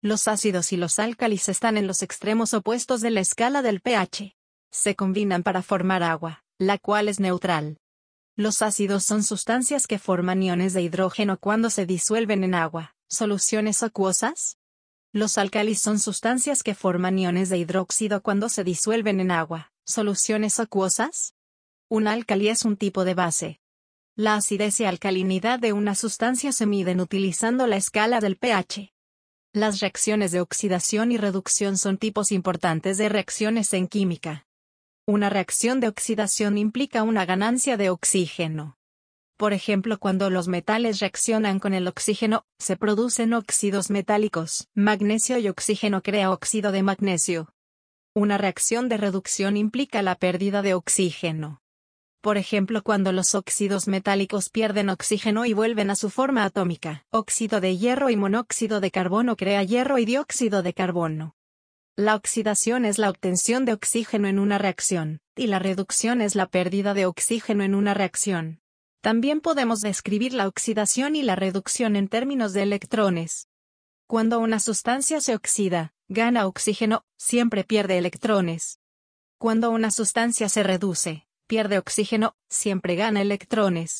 Los ácidos y los álcalis están en los extremos opuestos de la escala del pH. Se combinan para formar agua, la cual es neutral. Los ácidos son sustancias que forman iones de hidrógeno cuando se disuelven en agua, soluciones acuosas. Los álcalis son sustancias que forman iones de hidróxido cuando se disuelven en agua, soluciones acuosas. Un álcali es un tipo de base. La acidez y alcalinidad de una sustancia se miden utilizando la escala del pH. Las reacciones de oxidación y reducción son tipos importantes de reacciones en química. Una reacción de oxidación implica una ganancia de oxígeno. Por ejemplo, cuando los metales reaccionan con el oxígeno, se producen óxidos metálicos. Magnesio y oxígeno crea óxido de magnesio. Una reacción de reducción implica la pérdida de oxígeno por ejemplo cuando los óxidos metálicos pierden oxígeno y vuelven a su forma atómica. Óxido de hierro y monóxido de carbono crea hierro y dióxido de carbono. La oxidación es la obtención de oxígeno en una reacción, y la reducción es la pérdida de oxígeno en una reacción. También podemos describir la oxidación y la reducción en términos de electrones. Cuando una sustancia se oxida, gana oxígeno, siempre pierde electrones. Cuando una sustancia se reduce, pierde oxígeno, siempre gana electrones.